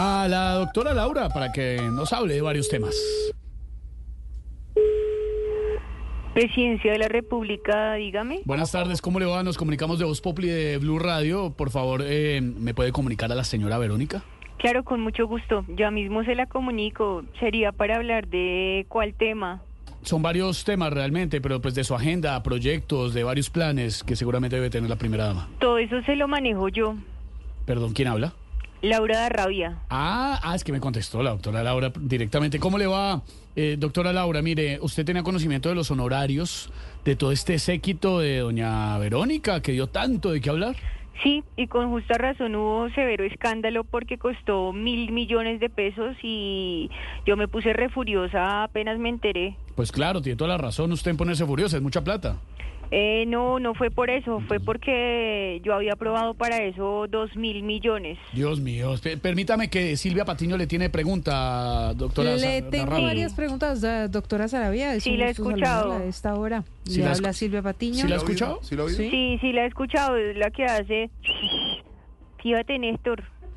a la doctora Laura para que nos hable de varios temas. Presidencia de la República, dígame. Buenas tardes, ¿cómo le va? Nos comunicamos de Voz Populi de Blue Radio. Por favor, eh, ¿me puede comunicar a la señora Verónica? Claro, con mucho gusto. Ya mismo se la comunico. Sería para hablar de cuál tema. Son varios temas realmente, pero pues de su agenda, proyectos, de varios planes que seguramente debe tener la primera dama. Todo eso se lo manejo yo. Perdón, ¿quién habla? Laura de Rabia. Ah, ah, es que me contestó la doctora Laura directamente. ¿Cómo le va, eh, doctora Laura? Mire, usted tenía conocimiento de los honorarios de todo este séquito de doña Verónica, que dio tanto de qué hablar. Sí, y con justa razón hubo severo escándalo porque costó mil millones de pesos y yo me puse re furiosa apenas me enteré. Pues claro, tiene toda la razón usted en ponerse furiosa, es mucha plata. Eh, no, no fue por eso, fue porque yo había aprobado para eso dos mil millones. Dios mío, pe- permítame que Silvia Patiño le tiene pregunta, doctora. Le Sa- tengo varias preguntas, da- doctora Sarabia. Sí, la he escuchado. a esta hora. Sí, Le la habla Silvia Patiño. ¿Sí la ha escuchado? ¿Sí? Sí. Sí, sí, la he escuchado, es la que hace... Fíjate, Néstor.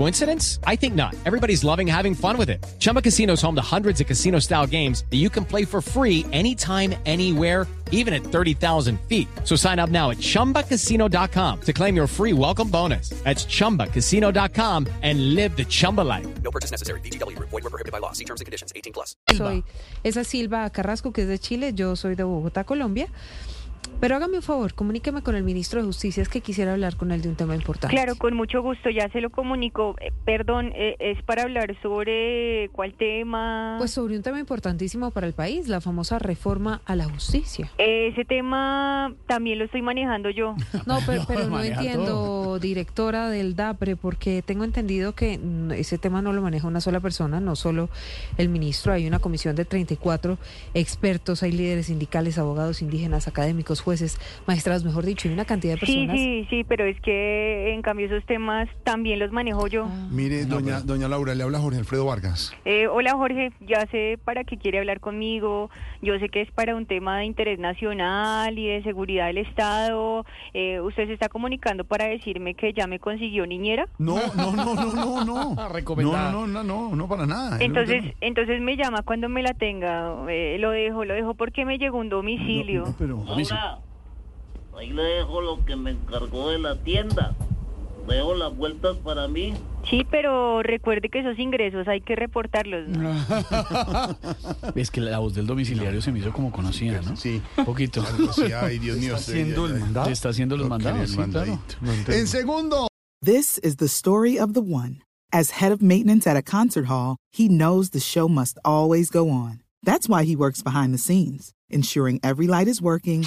Coincidence? I think not. Everybody's loving having fun with it. Chumba Casino is home to hundreds of casino style games that you can play for free anytime, anywhere even at 30,000 feet. So sign up now at ChumbaCasino.com to claim your free welcome bonus. That's ChumbaCasino.com and live the Chumba life. No purchase necessary. BGW. Void were prohibited by law. See terms and conditions. 18 plus. soy esa Silva Carrasco, que es de Chile. Yo soy de Bogotá, Colombia. Pero hágame un favor, comuníqueme con el ministro de Justicia, es que quisiera hablar con él de un tema importante. Claro, con mucho gusto, ya se lo comunico. Eh, perdón, eh, es para hablar sobre cuál tema. Pues sobre un tema importantísimo para el país, la famosa reforma a la justicia. Ese tema también lo estoy manejando yo. No, pero, pero no entiendo, todo. directora del DAPRE, porque tengo entendido que mm, ese tema no lo maneja una sola persona, no solo el ministro, hay una comisión de 34 expertos, hay líderes sindicales, abogados indígenas, académicos, jueces, magistrados, mejor dicho, y una cantidad de Sí, personas. sí, sí, pero es que en cambio esos temas también los manejo yo. Ah. Mire, No, doña, pero- doña Laura, le habla Jorge Alfredo Vargas. Eh, hola Jorge, ya sé para qué quiere hablar conmigo. Yo sé que es para un tema de interés nacional y de seguridad del Estado. Eh, ¿Usted se está comunicando para decirme que ya me consiguió niñera? No, no, no, no, no, no. No, Recomendada. no, no, no, no, para nada. Entonces, entonces me llama cuando me la tenga. Eh, lo dejo, lo dejo porque me llegó un domicilio. No, no, pero... ahí le dejo lo que me encargó de la tienda. Dejo las vueltas para mí. Sí, pero recuerde que esos ingresos hay que reportarlos. ¿no? Es que la voz del domiciliario se me hizo como conocida, ¿no? Sí. Un poquito. Ay, Dios mío. ¿Está haciendo el mandato? Se está haciendo los mandados. En segundo. This is the story of the one. As head of maintenance at a concert hall, he knows the show must always go on. That's why he works behind the scenes, ensuring every light is working,